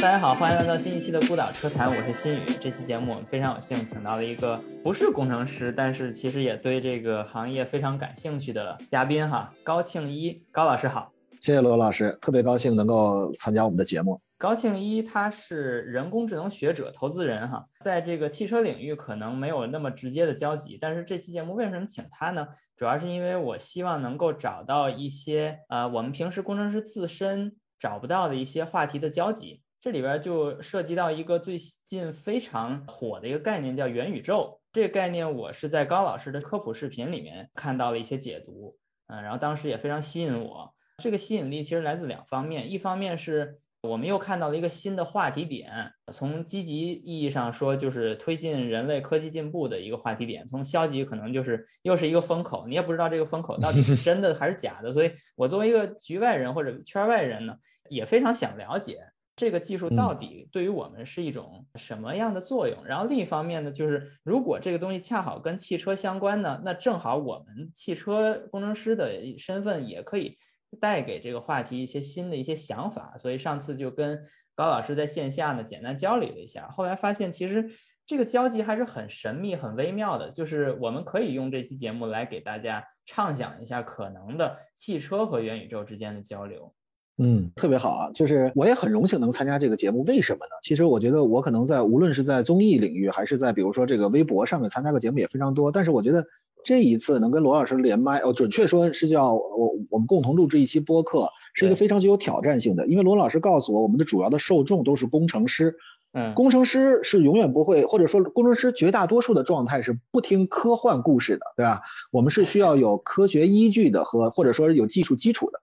大家好，欢迎来到新一期的孤岛车谈，我是新宇。这期节目我们非常有幸请到了一个不是工程师，但是其实也对这个行业非常感兴趣的嘉宾哈，高庆一高老师好。谢谢罗老师，特别高兴能够参加我们的节目。高庆一他是人工智能学者、投资人哈，在这个汽车领域可能没有那么直接的交集，但是这期节目为什么请他呢？主要是因为我希望能够找到一些呃我们平时工程师自身找不到的一些话题的交集。这里边就涉及到一个最近非常火的一个概念，叫元宇宙。这个概念我是在高老师的科普视频里面看到了一些解读，嗯，然后当时也非常吸引我。这个吸引力其实来自两方面，一方面是我们又看到了一个新的话题点，从积极意义上说就是推进人类科技进步的一个话题点；从消极可能就是又是一个风口，你也不知道这个风口到底是真的还是假的。所以我作为一个局外人或者圈外人呢，也非常想了解。这个技术到底对于我们是一种什么样的作用？然后另一方面呢，就是如果这个东西恰好跟汽车相关呢，那正好我们汽车工程师的身份也可以带给这个话题一些新的一些想法。所以上次就跟高老师在线下呢简单交流了一下，后来发现其实这个交集还是很神秘、很微妙的。就是我们可以用这期节目来给大家畅想一下可能的汽车和元宇宙之间的交流。嗯，特别好啊！就是我也很荣幸能参加这个节目，为什么呢？其实我觉得我可能在无论是在综艺领域，还是在比如说这个微博上面参加个节目也非常多。但是我觉得这一次能跟罗老师连麦，哦，准确说是叫我我们共同录制一期播客，是一个非常具有挑战性的。因为罗老师告诉我，我们的主要的受众都是工程师，嗯，工程师是永远不会，或者说工程师绝大多数的状态是不听科幻故事的，对吧？我们是需要有科学依据的和或者说有技术基础的。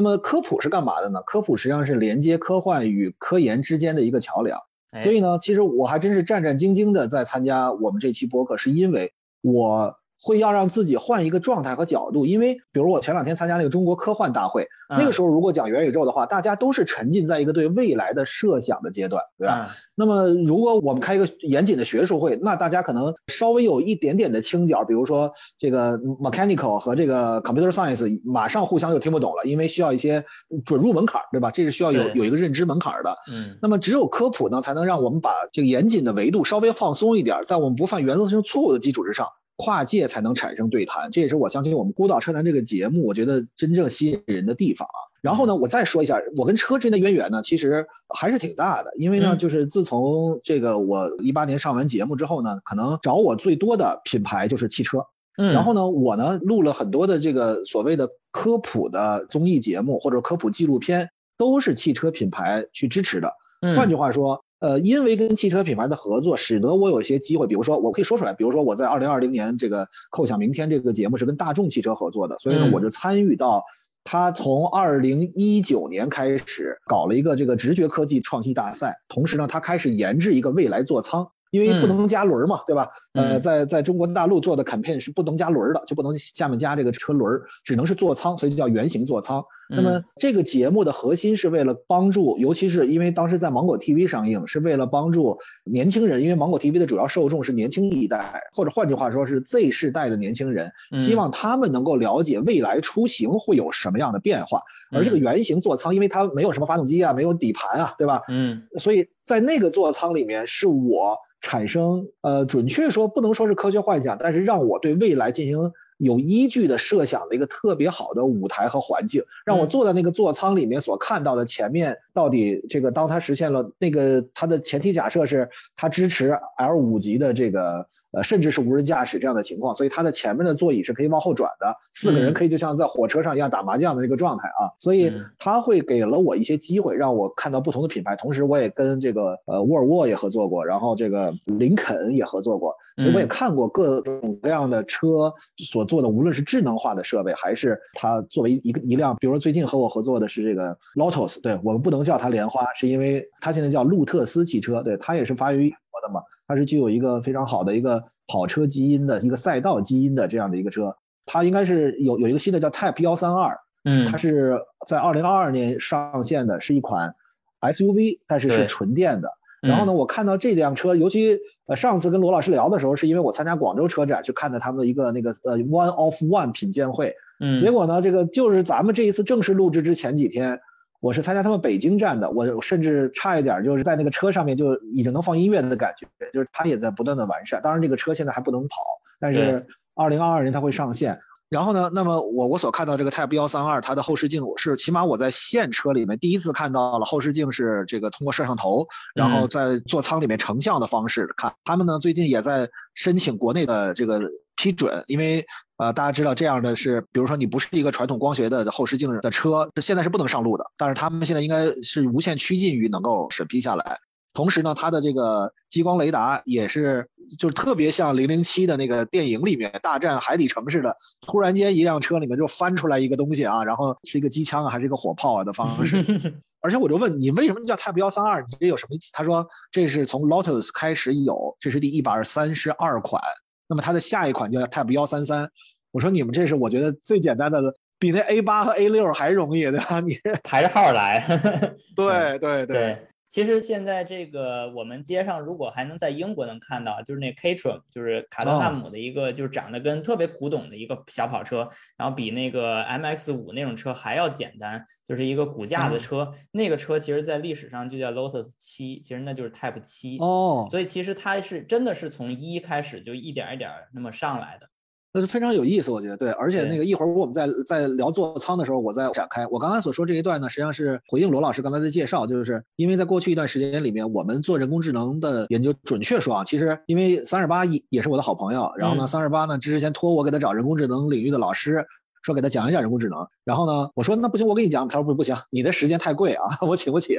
那么科普是干嘛的呢？科普实际上是连接科幻与科研之间的一个桥梁。所以呢，其实我还真是战战兢兢的在参加我们这期播客，是因为我。会要让自己换一个状态和角度，因为比如我前两天参加那个中国科幻大会，那个时候如果讲元宇宙的话，大家都是沉浸在一个对未来的设想的阶段，对吧？那么如果我们开一个严谨的学术会，那大家可能稍微有一点点的倾角，比如说这个 mechanical 和这个 computer science 马上互相就听不懂了，因为需要一些准入门槛，对吧？这是需要有有一个认知门槛的。嗯。那么只有科普呢，才能让我们把这个严谨的维度稍微放松一点，在我们不犯原则性错误的基础之上。跨界才能产生对谈，这也是我相信我们孤岛车谈这个节目，我觉得真正吸引人的地方啊。然后呢，我再说一下我跟车之间的渊源呢，其实还是挺大的。因为呢，就是自从这个我一八年上完节目之后呢，可能找我最多的品牌就是汽车。嗯。然后呢，我呢录了很多的这个所谓的科普的综艺节目或者科普纪录片，都是汽车品牌去支持的。换句话说。呃，因为跟汽车品牌的合作，使得我有一些机会，比如说我可以说出来，比如说我在二零二零年这个《扣响明天》这个节目是跟大众汽车合作的，所以呢，我就参与到他从二零一九年开始搞了一个这个直觉科技创新大赛，同时呢，他开始研制一个未来座舱。因为不能加轮儿嘛，对吧？呃，在在中国大陆做的 campaign 是不能加轮儿的，就不能下面加这个车轮儿，只能是座舱，所以就叫圆形座舱。那么这个节目的核心是为了帮助，尤其是因为当时在芒果 TV 上映，是为了帮助年轻人，因为芒果 TV 的主要受众是年轻一代，或者换句话说是 Z 世代的年轻人，希望他们能够了解未来出行会有什么样的变化。而这个圆形座舱，因为它没有什么发动机啊，没有底盘啊，对吧？嗯，所以在那个座舱里面是我。产生，呃，准确说不能说是科学幻想，但是让我对未来进行。有依据的设想的一个特别好的舞台和环境，让我坐在那个座舱里面所看到的前面到底这个，当它实现了那个它的前提假设是它支持 L 五级的这个呃甚至是无人驾驶这样的情况，所以它的前面的座椅是可以往后转的，四个人可以就像在火车上一样打麻将的那个状态啊，所以它会给了我一些机会，让我看到不同的品牌，同时我也跟这个呃沃尔沃也合作过，然后这个林肯也合作过，所以我也看过各种各样的车所。做的无论是智能化的设备，还是它作为一个一辆，比如说最近和我合作的是这个 Lotus，对我们不能叫它莲花，是因为它现在叫路特斯汽车，对它也是发源于英国的嘛，它是具有一个非常好的一个跑车基因的一个赛道基因的这样的一个车，它应该是有有一个新的叫 Type 幺三二，嗯，它是在二零二二年上线的，是一款 SUV，但是是纯电的。然后呢，我看到这辆车，尤其呃上次跟罗老师聊的时候，是因为我参加广州车展去看的他们的一个那个呃 One of One 品鉴会，嗯，结果呢，这个就是咱们这一次正式录制之前几天，我是参加他们北京站的，我甚至差一点就是在那个车上面就已经能放音乐的感觉，就是它也在不断的完善。当然，这个车现在还不能跑，但是二零二二年它会上线。然后呢，那么我我所看到这个 Type 幺三二，它的后视镜我是起码我在现车里面第一次看到了后视镜是这个通过摄像头，然后在座舱里面成像的方式看。他们呢最近也在申请国内的这个批准，因为呃大家知道这样的是，比如说你不是一个传统光学的后视镜的车，现在是不能上路的。但是他们现在应该是无限趋近于能够审批下来。同时呢，它的这个激光雷达也是，就是特别像零零七的那个电影里面大战海底城似的，突然间一辆车里面就翻出来一个东西啊，然后是一个机枪啊，还是一个火炮啊的方式。而且我就问你，为什么叫 Type 幺三二？你这有什么？他说这是从 Lotus 开始有，这是第一百三十二款。那么它的下一款叫 Type 幺三三。我说你们这是我觉得最简单的，比那 A 八和 A 六还容易对吧，你排着号来。对 对对。其实现在这个我们街上如果还能在英国能看到，就是那 k a t r u m 就是卡特汉姆的一个，就是长得跟特别古董的一个小跑车，然后比那个 MX 五那种车还要简单，就是一个骨架的车。那个车其实在历史上就叫 Lotus 七，其实那就是 Type 七哦。所以其实它是真的是从一开始就一点一点那么上来的。那是非常有意思，我觉得对，而且那个一会儿我们在在聊座舱的时候，我再展开。我刚刚所说这一段呢，实际上是回应罗老师刚才的介绍，就是因为在过去一段时间里面，我们做人工智能的研究，准确说啊，其实因为三二八也也是我的好朋友，然后呢，三二八呢之前托我给他找人工智能领域的老师，说给他讲一讲人工智能，然后呢，我说那不行，我给你讲，他说不不行，你的时间太贵啊，我请不起。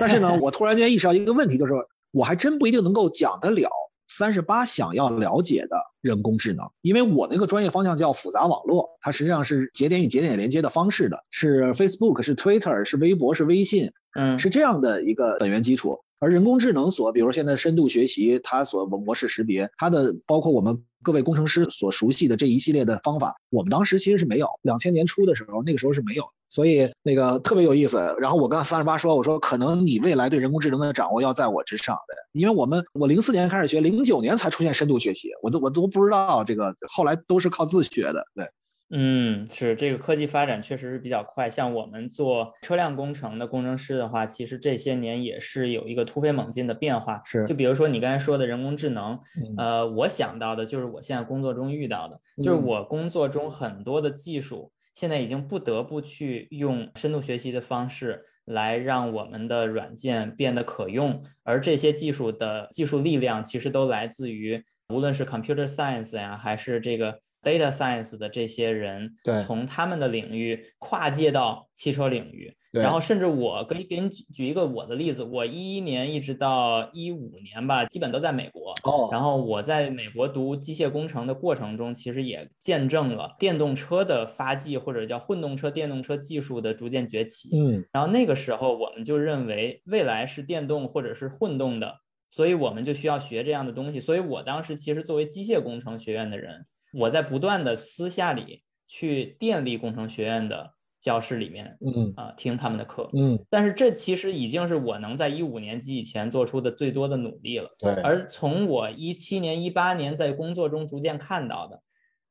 但是呢，我突然间意识到一个问题，就是我还真不一定能够讲得了。三十八想要了解的人工智能，因为我那个专业方向叫复杂网络，它实际上是节点与节点连接的方式的，是 Facebook，是 Twitter，是微博，是微信，嗯，是这样的一个本源基础。而人工智能所，比如现在深度学习，它所模式识别，它的包括我们各位工程师所熟悉的这一系列的方法，我们当时其实是没有。两千年初的时候，那个时候是没有，所以那个特别有意思。然后我跟三十八说，我说可能你未来对人工智能的掌握要在我之上的，因为我们我零四年开始学，零九年才出现深度学习，我都我都不知道这个，后来都是靠自学的，对。嗯，是这个科技发展确实是比较快。像我们做车辆工程的工程师的话，其实这些年也是有一个突飞猛进的变化。是，就比如说你刚才说的人工智能，呃，我想到的就是我现在工作中遇到的，就是我工作中很多的技术现在已经不得不去用深度学习的方式来让我们的软件变得可用，而这些技术的技术力量其实都来自于无论是 computer science 呀，还是这个。Data science 的这些人，对，从他们的领域跨界到汽车领域，然后甚至我可以给你举举一个我的例子，我一一年一直到一五年吧，基本都在美国。哦，然后我在美国读机械工程的过程中，其实也见证了电动车的发迹，或者叫混动车、电动车技术的逐渐崛起。嗯，然后那个时候我们就认为未来是电动或者是混动的，所以我们就需要学这样的东西。所以我当时其实作为机械工程学院的人。我在不断的私下里去电力工程学院的教室里面，嗯啊听他们的课，嗯，但是这其实已经是我能在一五年级以前做出的最多的努力了，对。而从我一七年、一八年在工作中逐渐看到的，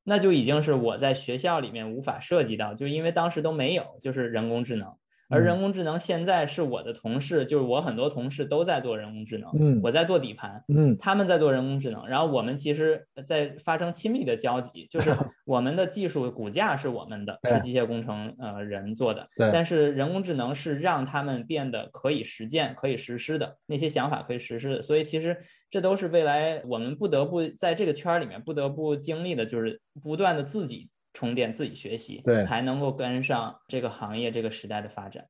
那就已经是我在学校里面无法涉及到，就因为当时都没有，就是人工智能。而人工智能现在是我的同事，就是我很多同事都在做人工智能，嗯，我在做底盘，嗯，他们在做人工智能，然后我们其实在发生亲密的交集，就是 我们的技术骨架是我们的，是机械工程呃人做的，但是人工智能是让他们变得可以实践、可以实施的那些想法可以实施的，所以其实这都是未来我们不得不在这个圈儿里面不得不经历的，就是不断的自己。充电自己学习，对，才能够跟上这个行业这个时代的发展。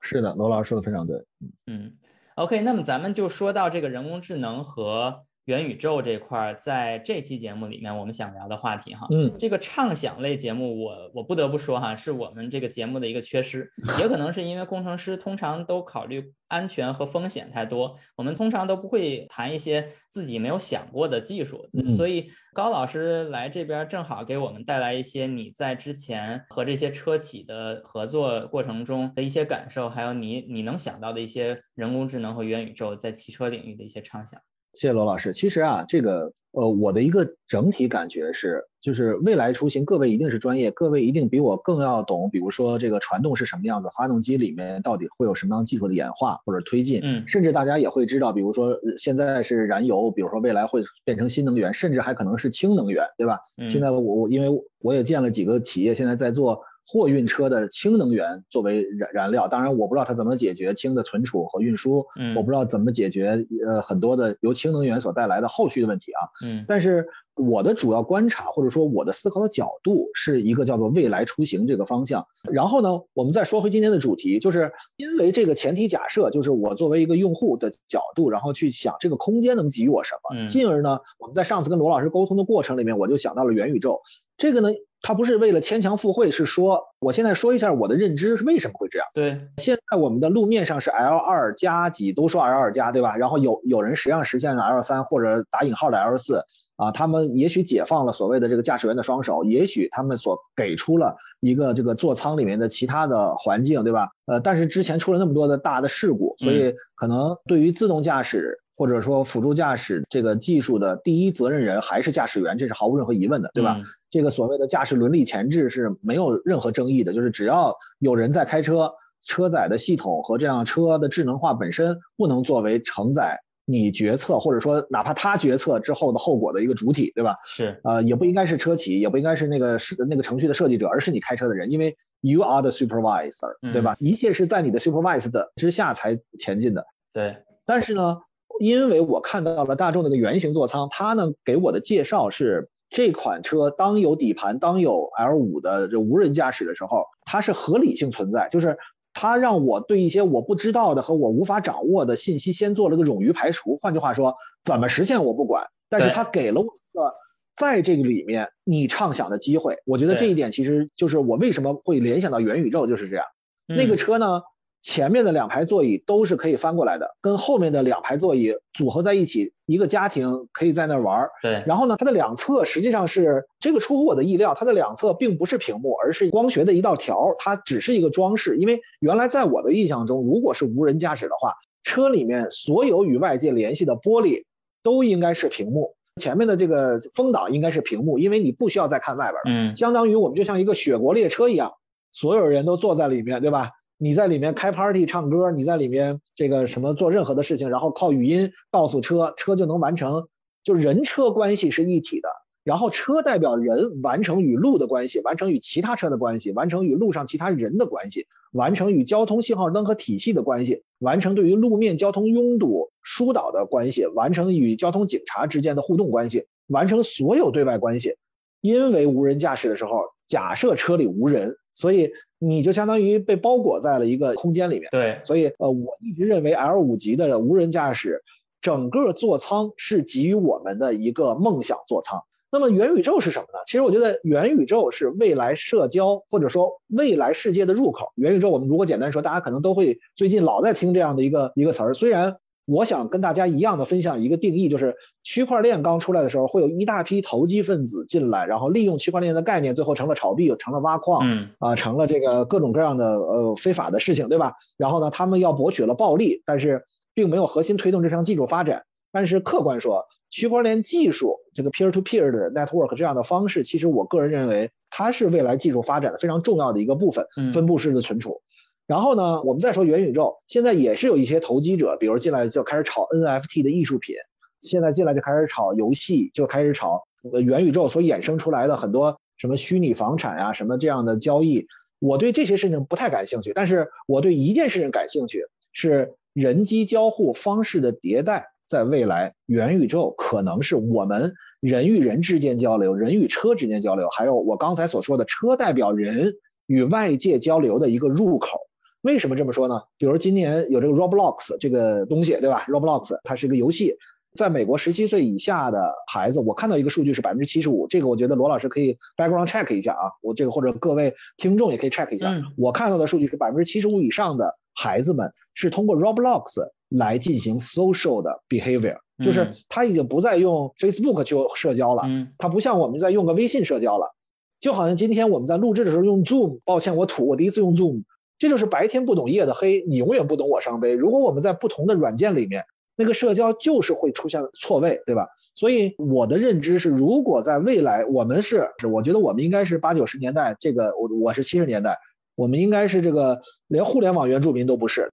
是的，罗老师说的非常对。嗯，OK，那么咱们就说到这个人工智能和。元宇宙这块儿，在这期节目里面，我们想聊的话题哈，嗯，这个畅想类节目，我我不得不说哈，是我们这个节目的一个缺失，也可能是因为工程师通常都考虑安全和风险太多，我们通常都不会谈一些自己没有想过的技术，所以高老师来这边正好给我们带来一些你在之前和这些车企的合作过程中的一些感受，还有你你能想到的一些人工智能和元宇宙在汽车领域的一些畅想。谢谢罗老师。其实啊，这个呃，我的一个整体感觉是，就是未来出行，各位一定是专业，各位一定比我更要懂。比如说这个传动是什么样子，发动机里面到底会有什么样技术的演化或者推进。嗯，甚至大家也会知道，比如说现在是燃油，比如说未来会变成新能源，甚至还可能是氢能源，对吧？现在我我因为我也见了几个企业，现在在做。货运车的氢能源作为燃燃料，当然我不知道它怎么解决氢的存储和运输，我不知道怎么解决呃很多的由氢能源所带来的后续的问题啊。嗯，但是我的主要观察或者说我的思考的角度是一个叫做未来出行这个方向。然后呢，我们再说回今天的主题，就是因为这个前提假设，就是我作为一个用户的角度，然后去想这个空间能给予我什么，进而呢，我们在上次跟罗老师沟通的过程里面，我就想到了元宇宙。这个呢。它不是为了牵强附会，是说我现在说一下我的认知是为什么会这样。对，现在我们的路面上是 L 二加几，都说 L 二加，对吧？然后有有人实际上实现了 L 三或者打引号的 L 四啊，他们也许解放了所谓的这个驾驶员的双手，也许他们所给出了一个这个座舱里面的其他的环境，对吧？呃，但是之前出了那么多的大的事故，所以可能对于自动驾驶。或者说辅助驾驶这个技术的第一责任人还是驾驶员，这是毫无任何疑问的，对吧？这个所谓的驾驶伦理前置是没有任何争议的，就是只要有人在开车，车载的系统和这辆车的智能化本身不能作为承载你决策，或者说哪怕他决策之后的后果的一个主体，对吧？是，呃，也不应该是车企，也不应该是那个是那个程序的设计者，而是你开车的人，因为 you are the supervisor，对吧？一切是在你的 supervisor 的之下才前进的。对，但是呢？因为我看到了大众那个圆形座舱，它呢给我的介绍是这款车当有底盘、当有 L 五的这无人驾驶的时候，它是合理性存在，就是它让我对一些我不知道的和我无法掌握的信息先做了个冗余排除。换句话说，怎么实现我不管，但是它给了我一个在这个里面你畅想的机会。我觉得这一点其实就是我为什么会联想到元宇宙就是这样。那个车呢？前面的两排座椅都是可以翻过来的，跟后面的两排座椅组合在一起，一个家庭可以在那儿玩。对，然后呢，它的两侧实际上是这个出乎我的意料，它的两侧并不是屏幕，而是光学的一道条，它只是一个装饰。因为原来在我的印象中，如果是无人驾驶的话，车里面所有与外界联系的玻璃都应该是屏幕，前面的这个风挡应该是屏幕，因为你不需要再看外边了。嗯，相当于我们就像一个雪国列车一样，所有人都坐在里面，对吧？你在里面开 party 唱歌，你在里面这个什么做任何的事情，然后靠语音告诉车，车就能完成，就人车关系是一体的。然后车代表人完成与路的关系，完成与其他车的关系，完成与路上其他人的关系，完成与交通信号灯和体系的关系，完成对于路面交通拥堵疏导的关系，完成与交通警察之间的互动关系，完成所有对外关系。因为无人驾驶的时候，假设车里无人，所以。你就相当于被包裹在了一个空间里面，对，所以呃，我一直认为 L 五级的无人驾驶，整个座舱是给予我们的一个梦想座舱。那么元宇宙是什么呢？其实我觉得元宇宙是未来社交或者说未来世界的入口。元宇宙我们如果简单说，大家可能都会最近老在听这样的一个一个词儿，虽然。我想跟大家一样的分享一个定义，就是区块链刚出来的时候，会有一大批投机分子进来，然后利用区块链的概念，最后成了炒币，成了挖矿，嗯啊，成了这个各种各样的呃非法的事情，对吧？然后呢，他们要博取了暴利，但是并没有核心推动这项技术发展。但是客观说，区块链技术这个 peer to peer 的 network 这样的方式，其实我个人认为它是未来技术发展的非常重要的一个部分，分布式的存储。然后呢，我们再说元宇宙，现在也是有一些投机者，比如进来就开始炒 NFT 的艺术品，现在进来就开始炒游戏，就开始炒呃元宇宙所衍生出来的很多什么虚拟房产呀，什么这样的交易。我对这些事情不太感兴趣，但是我对一件事情感兴趣，是人机交互方式的迭代，在未来元宇宙可能是我们人与人之间交流，人与车之间交流，还有我刚才所说的车代表人与外界交流的一个入口。为什么这么说呢？比如今年有这个 Roblox 这个东西，对吧？Roblox 它是一个游戏，在美国十七岁以下的孩子，我看到一个数据是百分之七十五，这个我觉得罗老师可以 background check 一下啊，我这个或者各位听众也可以 check 一下。我看到的数据是百分之七十五以上的孩子们是通过 Roblox 来进行 social 的 behavior，就是他已经不再用 Facebook 去社交了，他不像我们在用个微信社交了，就好像今天我们在录制的时候用 Zoom，抱歉我土，我第一次用 Zoom。这就是白天不懂夜的黑，你永远不懂我伤悲。如果我们在不同的软件里面那个社交就是会出现错位，对吧？所以我的认知是，如果在未来我们是，我觉得我们应该是八九十年代，这个我我是七十年代，我们应该是这个连互联网原住民都不是。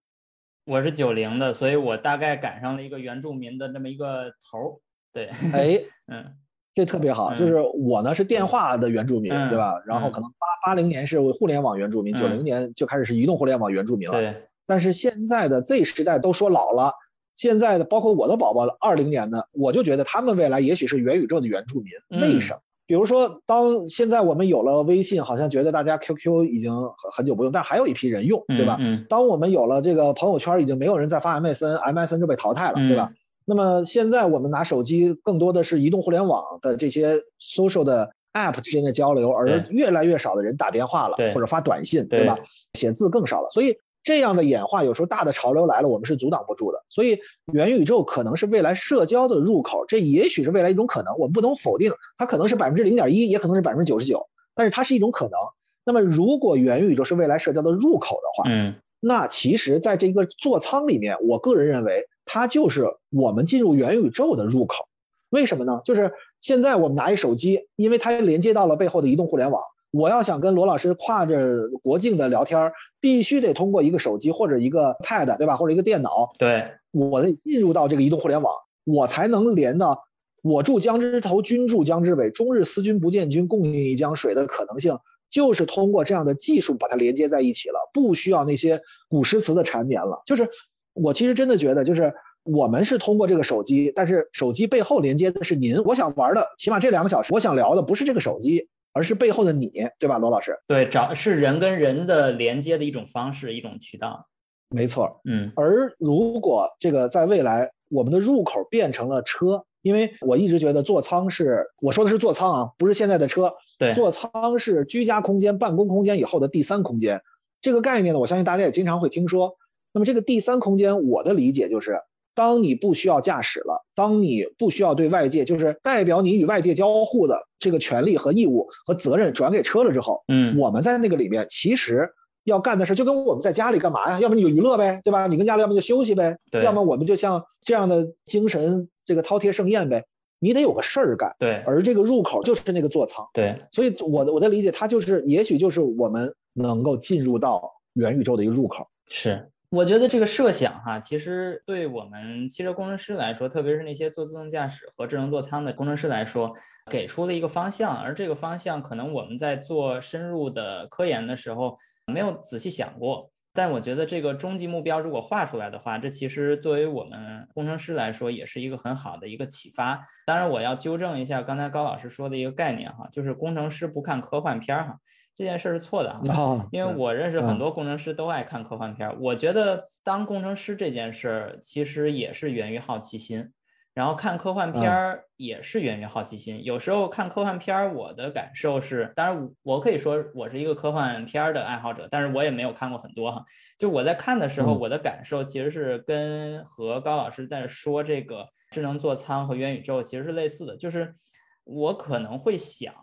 我是九零的，所以我大概赶上了一个原住民的这么一个头儿。对，哎，嗯，这特别好，就是我呢是电话的原住民，对吧？然后可能八八零年是互联网原住民，九零年就开始是移动互联网原住民了。对。但是现在的 Z 时代都说老了，现在的包括我的宝宝二零年的，我就觉得他们未来也许是元宇宙的原住民。为什么？比如说，当现在我们有了微信，好像觉得大家 QQ 已经很很久不用，但还有一批人用，对吧？当我们有了这个朋友圈，已经没有人再发 MSN，MSN 就被淘汰了，对吧？那么现在我们拿手机，更多的是移动互联网的这些 social 的 app 之间的交流，而越来越少的人打电话了，或者发短信，对吧？写字更少了，所以。这样的演化，有时候大的潮流来了，我们是阻挡不住的。所以，元宇宙可能是未来社交的入口，这也许是未来一种可能。我们不能否定它可能是百分之零点一，也可能是百分之九十九，但是它是一种可能。那么，如果元宇宙是未来社交的入口的话，嗯，那其实在这个座舱里面，我个人认为它就是我们进入元宇宙的入口。为什么呢？就是现在我们拿一手机，因为它连接到了背后的移动互联网。我要想跟罗老师跨着国境的聊天，必须得通过一个手机或者一个 Pad，对吧？或者一个电脑。对，我得进入到这个移动互联网，我才能连到我住江之头，君住江之尾，终日思君不见君，共饮一江水的可能性，就是通过这样的技术把它连接在一起了，不需要那些古诗词的缠绵了。就是我其实真的觉得，就是我们是通过这个手机，但是手机背后连接的是您。我想玩的，起码这两个小时，我想聊的不是这个手机。而是背后的你，对吧，罗老师？对，找是人跟人的连接的一种方式，一种渠道。没错，嗯。而如果这个在未来，我们的入口变成了车，因为我一直觉得座舱是，我说的是座舱啊，不是现在的车。对，座舱是居家空间、办公空间以后的第三空间。这个概念呢，我相信大家也经常会听说。那么这个第三空间，我的理解就是。当你不需要驾驶了，当你不需要对外界，就是代表你与外界交互的这个权利和义务和责任转给车了之后，嗯，我们在那个里面其实要干的事就跟我们在家里干嘛呀？要么你就娱乐呗，对吧？你跟家里要么就休息呗，对，要么我们就像这样的精神这个饕餮盛宴呗，你得有个事儿干，对。而这个入口就是那个座舱，对。所以我的我的理解，它就是也许就是我们能够进入到元宇宙的一个入口，是。我觉得这个设想哈，其实对我们汽车工程师来说，特别是那些做自动驾驶和智能座舱的工程师来说，给出了一个方向。而这个方向可能我们在做深入的科研的时候没有仔细想过。但我觉得这个终极目标如果画出来的话，这其实对于我们工程师来说也是一个很好的一个启发。当然，我要纠正一下刚才高老师说的一个概念哈，就是工程师不看科幻片儿哈。这件事是错的啊，因为我认识很多工程师都爱看科幻片。我觉得当工程师这件事儿其实也是源于好奇心，然后看科幻片儿也是源于好奇心。有时候看科幻片儿，我的感受是，当然我可以说我是一个科幻片儿的爱好者，但是我也没有看过很多哈。就我在看的时候，我的感受其实是跟和高老师在说这个智能座舱和元宇宙其实是类似的，就是我可能会想。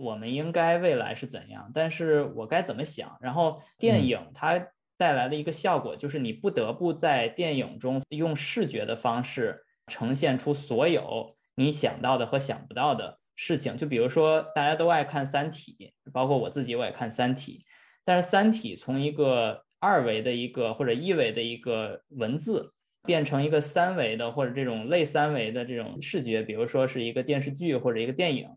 我们应该未来是怎样？但是我该怎么想？然后电影它带来的一个效果就是，你不得不在电影中用视觉的方式呈现出所有你想到的和想不到的事情。就比如说，大家都爱看《三体》，包括我自己我也看《三体》，但是《三体》从一个二维的一个或者一维的一个文字，变成一个三维的或者这种类三维的这种视觉，比如说是一个电视剧或者一个电影。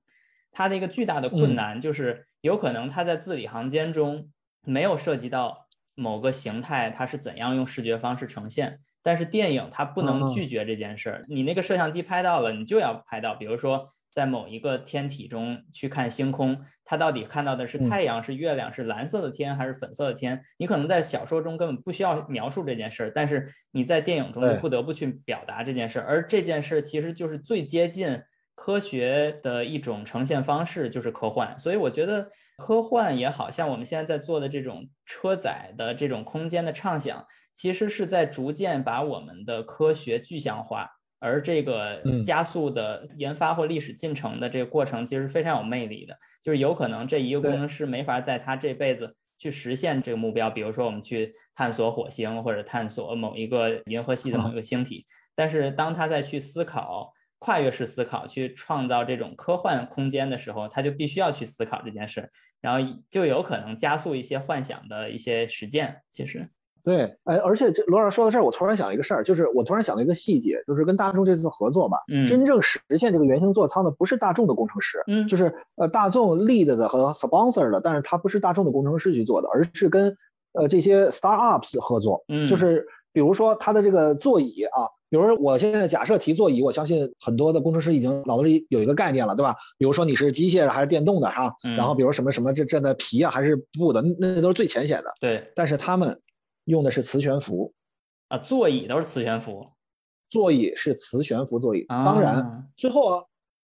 它的一个巨大的困难就是，有可能它在字里行间中没有涉及到某个形态，它是怎样用视觉方式呈现。但是电影它不能拒绝这件事儿，你那个摄像机拍到了，你就要拍到。比如说在某一个天体中去看星空，它到底看到的是太阳、是月亮、是蓝色的天还是粉色的天？你可能在小说中根本不需要描述这件事儿，但是你在电影中就不得不去表达这件事儿。而这件事儿其实就是最接近。科学的一种呈现方式就是科幻，所以我觉得科幻也好像我们现在在做的这种车载的这种空间的畅想，其实是在逐渐把我们的科学具象化，而这个加速的研发或历史进程的这个过程，其实非常有魅力的。就是有可能这一个工程师没法在他这辈子去实现这个目标，比如说我们去探索火星或者探索某一个银河系的某一个星体。但是当他再去思考跨越式思考，去创造这种科幻空间的时候，他就必须要去思考这件事，然后就有可能加速一些幻想的一些实践。其实。对，哎，而且这罗老师说到这儿，我突然想一个事儿，就是我突然想了一个细节，就是跟大众这次合作吧，嗯，真正实现这个原型座舱的不是大众的工程师，嗯，就是呃大众 lead 的和 sponsor 的，但是他不是大众的工程师去做的，而是跟呃这些 startups 合作，嗯，就是比如说他的这个座椅啊，比如说我现在假设提座椅，我相信很多的工程师已经脑子里有一个概念了，对吧？比如说你是机械的还是电动的哈，然后比如什么什么这这的皮啊还是布的，那都是最浅显的，对，但是他们。用的是磁悬浮啊，座椅都是磁悬浮，座椅是磁悬浮座椅。当然，最后啊，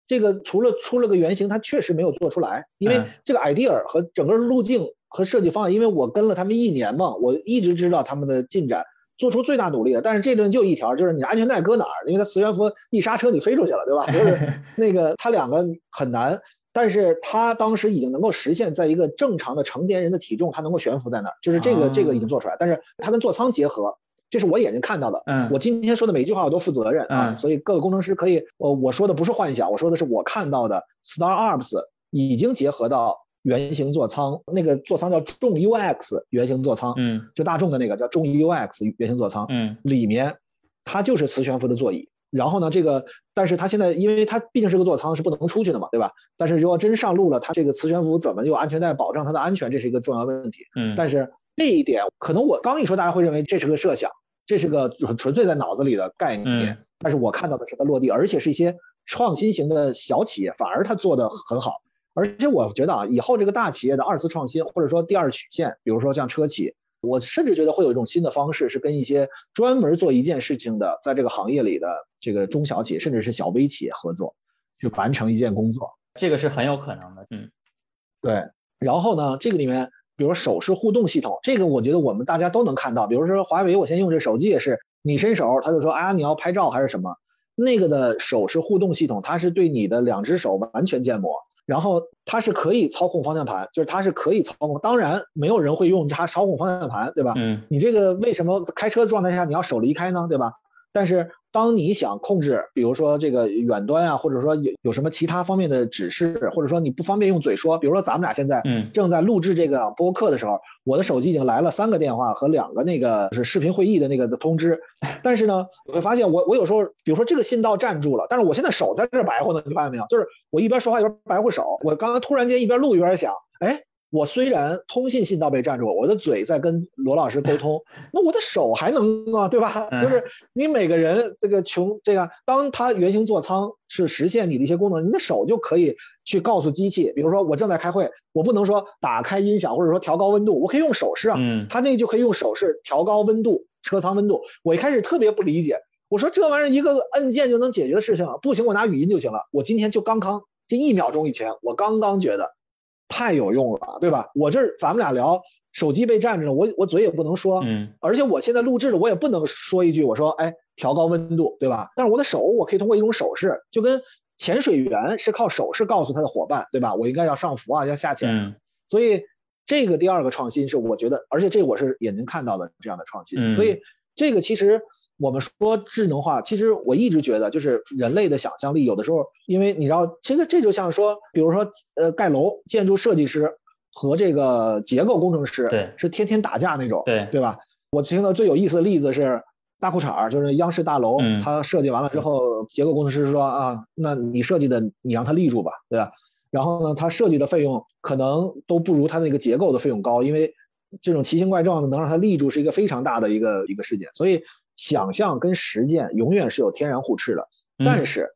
这个除了出了个原型，它确实没有做出来，因为这个 idea 和整个路径和设计方案，因为我跟了他们一年嘛，我一直知道他们的进展，做出最大努力的。但是这顿就一条，就是你安全带搁哪儿？因为它磁悬浮一刹车你飞出去了，对吧？就是 那个它两个很难。但是它当时已经能够实现，在一个正常的成年人的体重，它能够悬浮在那儿，就是这个这个已经做出来。但是它跟座舱结合，这是我眼睛看到的。嗯，我今天说的每一句话我都负责任啊，所以各个工程师可以，呃，我说的不是幻想，我说的是我看到的。StarArps 已经结合到原型座舱，那个座舱叫众 UX 原型座舱，嗯，就大众的那个叫众 UX 原型座舱，嗯，里面它就是磁悬浮的座椅。然后呢，这个，但是它现在，因为它毕竟是个座舱，是不能出去的嘛，对吧？但是如果真上路了，它这个磁悬浮怎么有安全带保障它的安全，这是一个重要问题。嗯，但是这一点，可能我刚一说，大家会认为这是个设想，这是个纯粹在脑子里的概念。但是我看到的是它落地，而且是一些创新型的小企业，反而它做的很好。而且我觉得啊，以后这个大企业的二次创新，或者说第二曲线，比如说像车企。我甚至觉得会有一种新的方式，是跟一些专门做一件事情的，在这个行业里的这个中小企业，甚至是小微企业合作，去完成一件工作。这个是很有可能的。嗯，对。然后呢，这个里面，比如手势互动系统，这个我觉得我们大家都能看到。比如说华为，我现在用这手机也是，你伸手，他就说啊，你要拍照还是什么？那个的手势互动系统，它是对你的两只手完全建模。然后它是可以操控方向盘，就是它是可以操控。当然，没有人会用它操控方向盘，对吧？嗯。你这个为什么开车的状态下你要手离开呢？对吧？但是。当你想控制，比如说这个远端啊，或者说有有什么其他方面的指示，或者说你不方便用嘴说，比如说咱们俩现在正在录制这个播客的时候，我的手机已经来了三个电话和两个那个是视频会议的那个的通知，但是呢，我会发现我我有时候，比如说这个信道站住了，但是我现在手在这白活呢，你发现没有？就是我一边说话一边白活手，我刚刚突然间一边录一边想，哎。我虽然通信信道被占住，我的嘴在跟罗老师沟通，那我的手还能啊，对吧？就是你每个人这个穷这个，当他原型座舱是实现你的一些功能，你的手就可以去告诉机器，比如说我正在开会，我不能说打开音响或者说调高温度，我可以用手势啊，他那个就可以用手势调高温度，车舱温度。我一开始特别不理解，我说这玩意儿一个按键就能解决的事情啊，不行，我拿语音就行了。我今天就刚刚这一秒钟以前，我刚刚觉得。太有用了，对吧？我这儿咱们俩聊，手机被占着了，我我嘴也不能说，嗯，而且我现在录制了，我也不能说一句，我说，哎，调高温度，对吧？但是我的手，我可以通过一种手势，就跟潜水员是靠手势告诉他的伙伴，对吧？我应该要上浮啊，要下潜。所以这个第二个创新是我觉得，而且这我是眼睛看到的这样的创新，所以这个其实。我们说智能化，其实我一直觉得，就是人类的想象力，有的时候，因为你知道，其实这就像说，比如说，呃，盖楼建筑设计师和这个结构工程师，对，是天天打架那种，对，对吧？我听到最有意思的例子是大裤衩就是央视大楼，它设计完了之后，结构工程师说啊，那你设计的，你让它立住吧，对吧？然后呢，他设计的费用可能都不如他那个结构的费用高，因为这种奇形怪状的能让它立住是一个非常大的一个一个事件，所以。想象跟实践永远是有天然互斥的，但是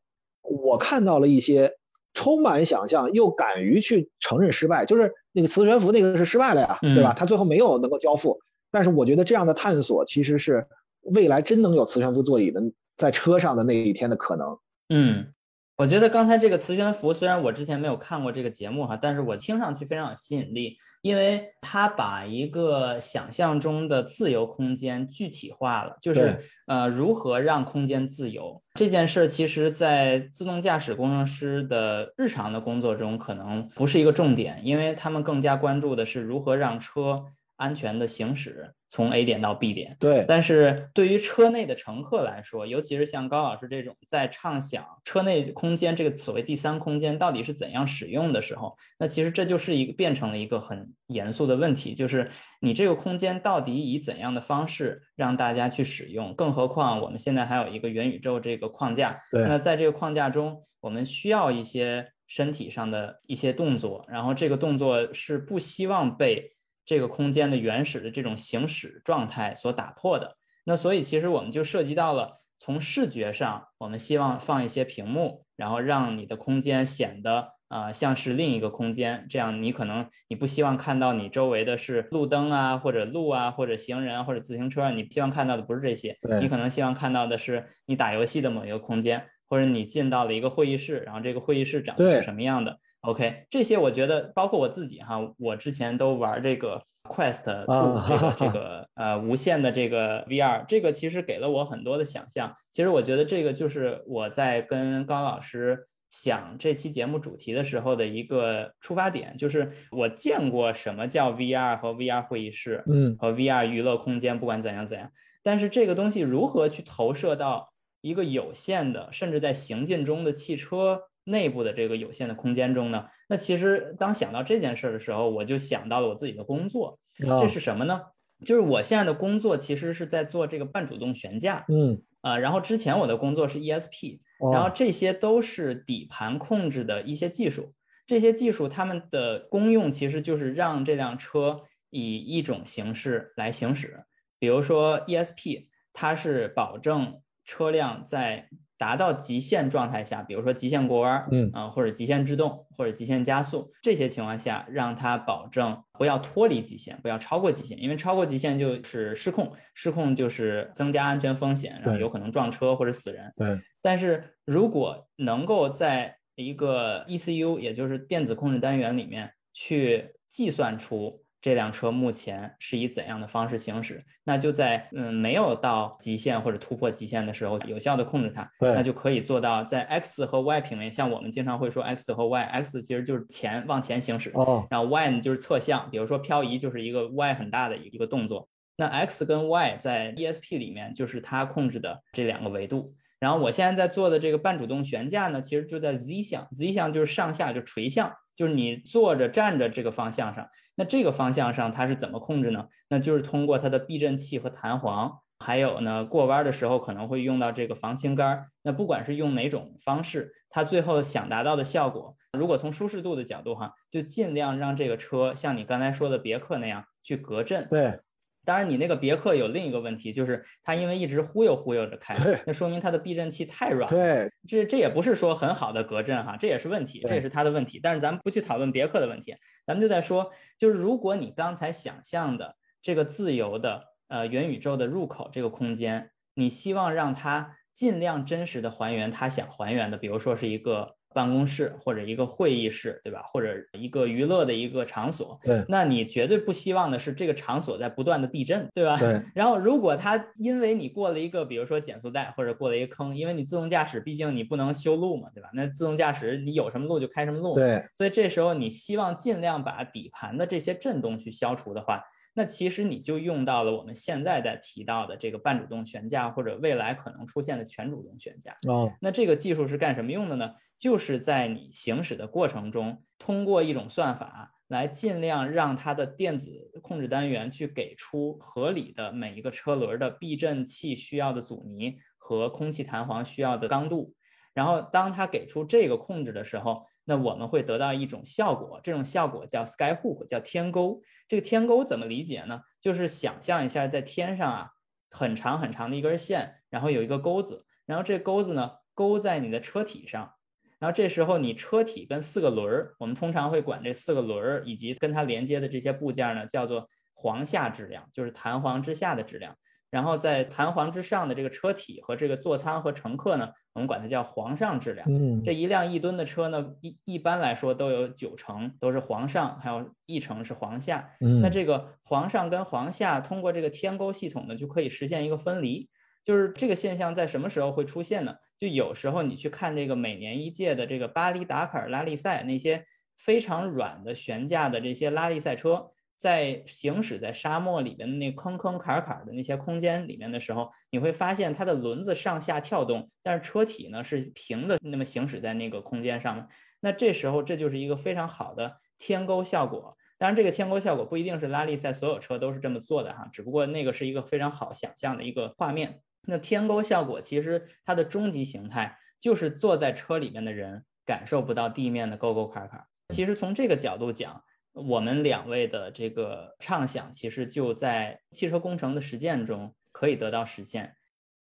我看到了一些充满想象又敢于去承认失败，就是那个磁悬浮那个是失败了呀，对吧？他最后没有能够交付，但是我觉得这样的探索其实是未来真能有磁悬浮座椅的在车上的那一天的可能。嗯。我觉得刚才这个磁悬浮，虽然我之前没有看过这个节目哈，但是我听上去非常有吸引力，因为它把一个想象中的自由空间具体化了，就是呃如何让空间自由这件事，其实在自动驾驶工程师的日常的工作中可能不是一个重点，因为他们更加关注的是如何让车。安全的行驶从 A 点到 B 点。对，但是对于车内的乘客来说，尤其是像高老师这种在畅想车内空间这个所谓第三空间到底是怎样使用的时候，那其实这就是一个变成了一个很严肃的问题，就是你这个空间到底以怎样的方式让大家去使用？更何况我们现在还有一个元宇宙这个框架，那在这个框架中，我们需要一些。身体上的一些动作，然后这个动作是不希望被这个空间的原始的这种行驶状态所打破的。那所以其实我们就涉及到了从视觉上，我们希望放一些屏幕，然后让你的空间显得啊像是另一个空间。这样你可能你不希望看到你周围的是路灯啊，或者路啊，或者行人或者自行车，你希望看到的不是这些，你可能希望看到的是你打游戏的某一个空间。或者你进到了一个会议室，然后这个会议室长得是什么样的？OK，这些我觉得包括我自己哈，我之前都玩这个 Quest 这个这个呃无线的这个 VR，这个其实给了我很多的想象。其实我觉得这个就是我在跟高老师想这期节目主题的时候的一个出发点，就是我见过什么叫 VR 和 VR 会议室，嗯，和 VR 娱乐空间，不管怎样怎样，但是这个东西如何去投射到？一个有限的，甚至在行进中的汽车内部的这个有限的空间中呢，那其实当想到这件事的时候，我就想到了我自己的工作。这是什么呢？就是我现在的工作其实是在做这个半主动悬架。嗯啊，然后之前我的工作是 ESP，然后这些都是底盘控制的一些技术。这些技术它们的功用其实就是让这辆车以一种形式来行驶。比如说 ESP，它是保证。车辆在达到极限状态下，比如说极限过弯，嗯啊，或者极限制动，或者极限加速，这些情况下，让它保证不要脱离极限，不要超过极限，因为超过极限就是失控，失控就是增加安全风险，然后有可能撞车或者死人。对。但是如果能够在一个 ECU，也就是电子控制单元里面去计算出。这辆车目前是以怎样的方式行驶？那就在嗯没有到极限或者突破极限的时候，有效的控制它，那就可以做到在 X 和 Y 平面。像我们经常会说 X 和 Y，X 其实就是前往前行驶，哦，然后 Y 呢就是侧向，比如说漂移就是一个 Y 很大的一个动作。那 X 跟 Y 在 ESP 里面就是它控制的这两个维度。然后我现在在做的这个半主动悬架呢，其实就在 Z 向，Z 向就是上下就垂向。就是你坐着站着这个方向上，那这个方向上它是怎么控制呢？那就是通过它的避震器和弹簧，还有呢过弯的时候可能会用到这个防倾杆。那不管是用哪种方式，它最后想达到的效果，如果从舒适度的角度哈，就尽量让这个车像你刚才说的别克那样去隔震。对。当然，你那个别克有另一个问题，就是它因为一直忽悠忽悠着开，那说明它的避震器太软。对，这这也不是说很好的隔震哈，这也是问题，这也是它的问题。但是咱们不去讨论别克的问题，咱们就在说，就是如果你刚才想象的这个自由的呃元宇宙的入口这个空间，你希望让它尽量真实的还原它想还原的，比如说是一个。办公室或者一个会议室，对吧？或者一个娱乐的一个场所，对。那你绝对不希望的是这个场所在不断的地震，对吧？对。然后，如果它因为你过了一个，比如说减速带，或者过了一个坑，因为你自动驾驶，毕竟你不能修路嘛，对吧？那自动驾驶你有什么路就开什么路，对。所以这时候你希望尽量把底盘的这些震动去消除的话。那其实你就用到了我们现在在提到的这个半主动悬架，或者未来可能出现的全主动悬架。哦，那这个技术是干什么用的呢？就是在你行驶的过程中，通过一种算法来尽量让它的电子控制单元去给出合理的每一个车轮的避震器需要的阻尼和空气弹簧需要的刚度。然后当它给出这个控制的时候，那我们会得到一种效果，这种效果叫 sky hook，叫天钩。这个天钩怎么理解呢？就是想象一下，在天上啊，很长很长的一根线，然后有一个钩子，然后这钩子呢钩在你的车体上，然后这时候你车体跟四个轮儿，我们通常会管这四个轮儿以及跟它连接的这些部件呢叫做簧下质量，就是弹簧之下的质量。然后在弹簧之上的这个车体和这个座舱和乘客呢，我们管它叫簧上质量。嗯，这一辆一吨的车呢，一一般来说都有九成都是簧上，还有一成是簧下。嗯，那这个簧上跟簧下通过这个天钩系统呢，就可以实现一个分离。就是这个现象在什么时候会出现呢？就有时候你去看这个每年一届的这个巴黎达喀尔拉力赛，那些非常软的悬架的这些拉力赛车。在行驶在沙漠里边的那坑坑坎坎的那些空间里面的时候，你会发现它的轮子上下跳动，但是车体呢是平的，那么行驶在那个空间上。那这时候这就是一个非常好的天沟效果。当然，这个天沟效果不一定是拉力赛所有车都是这么做的哈，只不过那个是一个非常好想象的一个画面。那天沟效果其实它的终极形态就是坐在车里面的人感受不到地面的沟沟坎坎。其实从这个角度讲，我们两位的这个畅想，其实就在汽车工程的实践中可以得到实现。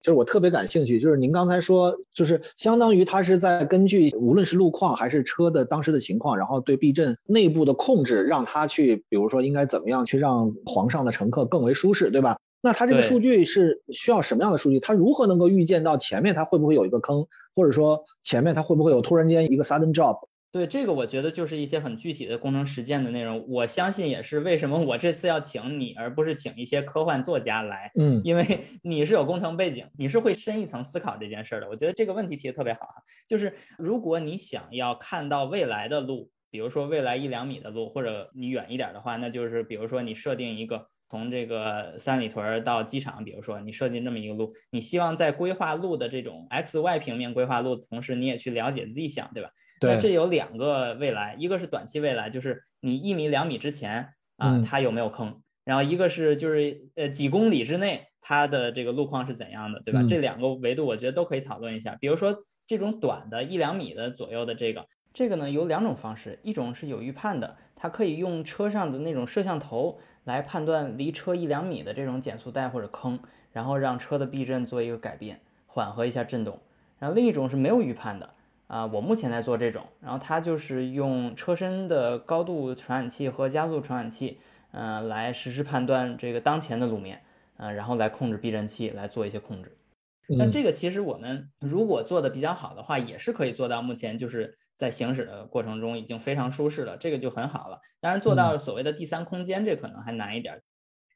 就是我特别感兴趣，就是您刚才说，就是相当于它是在根据无论是路况还是车的当时的情况，然后对避震内部的控制，让它去，比如说应该怎么样去让皇上的乘客更为舒适，对吧？那它这个数据是需要什么样的数据？它如何能够预见到前面它会不会有一个坑，或者说前面它会不会有突然间一个 sudden drop？对这个，我觉得就是一些很具体的工程实践的内容。我相信也是为什么我这次要请你，而不是请一些科幻作家来。嗯，因为 你是有工程背景，你是会深一层思考这件事的。我觉得这个问题提的特别好哈，就是如果你想要看到未来的路，比如说未来一两米的路，或者你远一点的话，那就是比如说你设定一个从这个三里屯到机场，比如说你设计这么一个路，你希望在规划路的这种 x y 平面规划路的同时，你也去了解 z 项，对吧？那这有两个未来，一个是短期未来，就是你一米两米之前啊，它有没有坑？然后一个是就是呃几公里之内它的这个路况是怎样的，对吧？这两个维度我觉得都可以讨论一下。比如说这种短的一两米的左右的这个，这个呢有两种方式，一种是有预判的，它可以用车上的那种摄像头来判断离车一两米的这种减速带或者坑，然后让车的避震做一个改变，缓和一下震动。然后另一种是没有预判的。啊，我目前在做这种，然后它就是用车身的高度传感器和加速传感器，嗯，来实时判断这个当前的路面，嗯，然后来控制避震器来做一些控制。那这个其实我们如果做的比较好的话，也是可以做到。目前就是在行驶的过程中已经非常舒适了，这个就很好了。当然做到所谓的第三空间，这可能还难一点。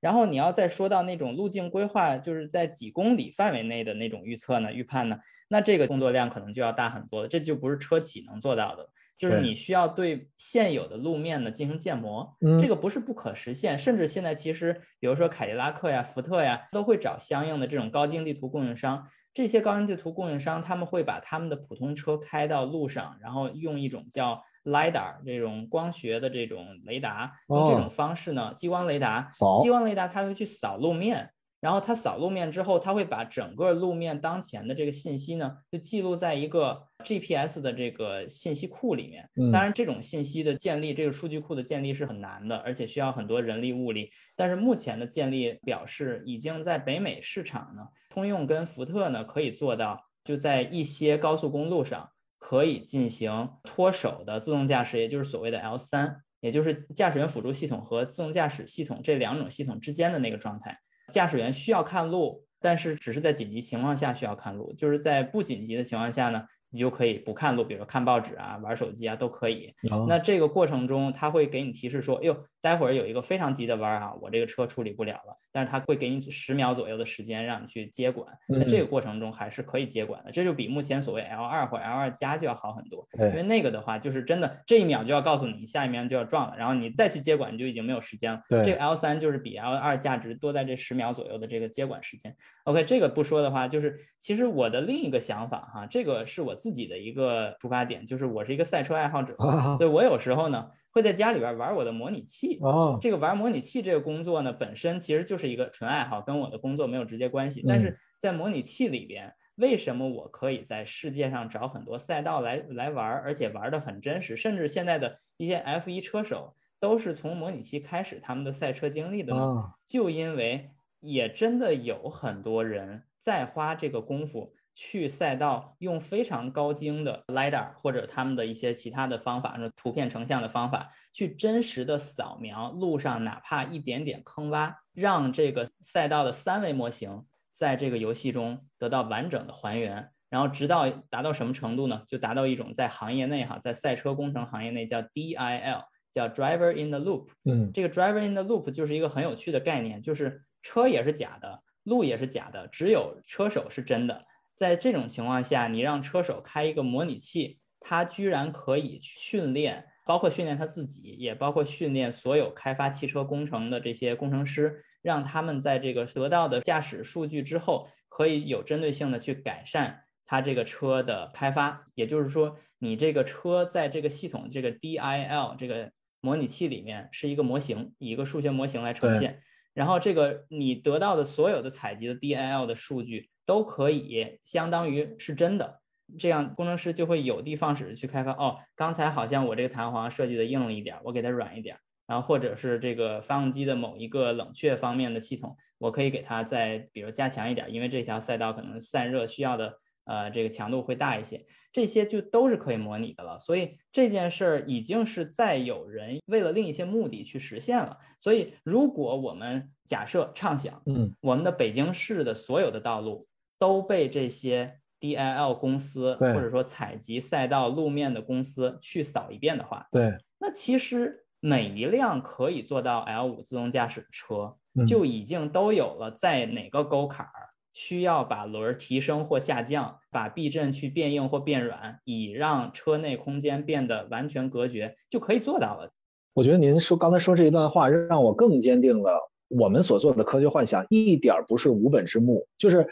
然后你要再说到那种路径规划，就是在几公里范围内的那种预测呢、预判呢，那这个工作量可能就要大很多了。这就不是车企能做到的，就是你需要对现有的路面呢进行建模，这个不是不可实现。甚至现在其实，比如说凯迪拉克呀、福特呀，都会找相应的这种高精地图供应商。这些高精地图供应商，他们会把他们的普通车开到路上，然后用一种叫 lidar 这种光学的这种雷达，用这种方式呢，激光雷达，激光雷达它会去扫路面，然后它扫路面之后，它会把整个路面当前的这个信息呢，就记录在一个 GPS 的这个信息库里面。当然，这种信息的建立，这个数据库的建立是很难的，而且需要很多人力物力。但是目前的建立表示，已经在北美市场呢，通用跟福特呢可以做到，就在一些高速公路上。可以进行脱手的自动驾驶，也就是所谓的 L 三，也就是驾驶员辅助系统和自动驾驶系统这两种系统之间的那个状态。驾驶员需要看路，但是只是在紧急情况下需要看路，就是在不紧急的情况下呢。你就可以不看路，比如说看报纸啊、玩手机啊都可以。那这个过程中，他会给你提示说：“哎呦，待会儿有一个非常急的弯啊，我这个车处理不了了。”但是他会给你十秒左右的时间让你去接管。那这个过程中还是可以接管的，这就比目前所谓 L 二或 L 二加就要好很多。因为那个的话，就是真的这一秒就要告诉你下一秒就要撞了，然后你再去接管，你就已经没有时间了。这个 L 三就是比 L 二价值多在这十秒左右的这个接管时间。OK，这个不说的话，就是其实我的另一个想法哈，这个是我。自己的一个出发点就是我是一个赛车爱好者，所以我有时候呢会在家里边玩我的模拟器。这个玩模拟器这个工作呢本身其实就是一个纯爱好，跟我的工作没有直接关系。但是在模拟器里边，为什么我可以在世界上找很多赛道来来玩，而且玩的很真实？甚至现在的一些 F1 车手都是从模拟器开始他们的赛车经历的呢？就因为也真的有很多人在花这个功夫。去赛道用非常高精的 lidar 或者他们的一些其他的方法，图片成像的方法，去真实的扫描路上哪怕一点点坑洼，让这个赛道的三维模型在这个游戏中得到完整的还原，然后直到达到什么程度呢？就达到一种在行业内哈，在赛车工程行业内叫 DIL，叫 Driver in the Loop。嗯，这个 Driver in the Loop 就是一个很有趣的概念，就是车也是假的，路也是假的，只有车手是真的。在这种情况下，你让车手开一个模拟器，他居然可以训练包括训练他自己，也包括训练所有开发汽车工程的这些工程师，让他们在这个得到的驾驶数据之后，可以有针对性的去改善他这个车的开发。也就是说，你这个车在这个系统这个 DIL 这个模拟器里面是一个模型，以一个数学模型来呈现。然后这个你得到的所有的采集的 DIL 的数据都可以相当于是真的。这样工程师就会有的放矢去开发。哦，刚才好像我这个弹簧设计的硬了一点，我给它软一点。然后或者是这个发动机的某一个冷却方面的系统，我可以给它再比如加强一点，因为这条赛道可能散热需要的呃这个强度会大一些。这些就都是可以模拟的了。所以这件事儿已经是在有人为了另一些目的去实现了。所以如果我们假设畅想，嗯，我们的北京市的所有的道路都被这些。DIL 公司或者说采集赛道路面的公司去扫一遍的话，对，那其实每一辆可以做到 L 五自动驾驶的车，就已经都有了在哪个沟坎儿需要把轮提升或下降，把避震去变硬或变软，以让车内空间变得完全隔绝，就可以做到了。我觉得您说刚才说这一段话，让我更坚定了我们所做的科学幻想一点不是无本之木，就是。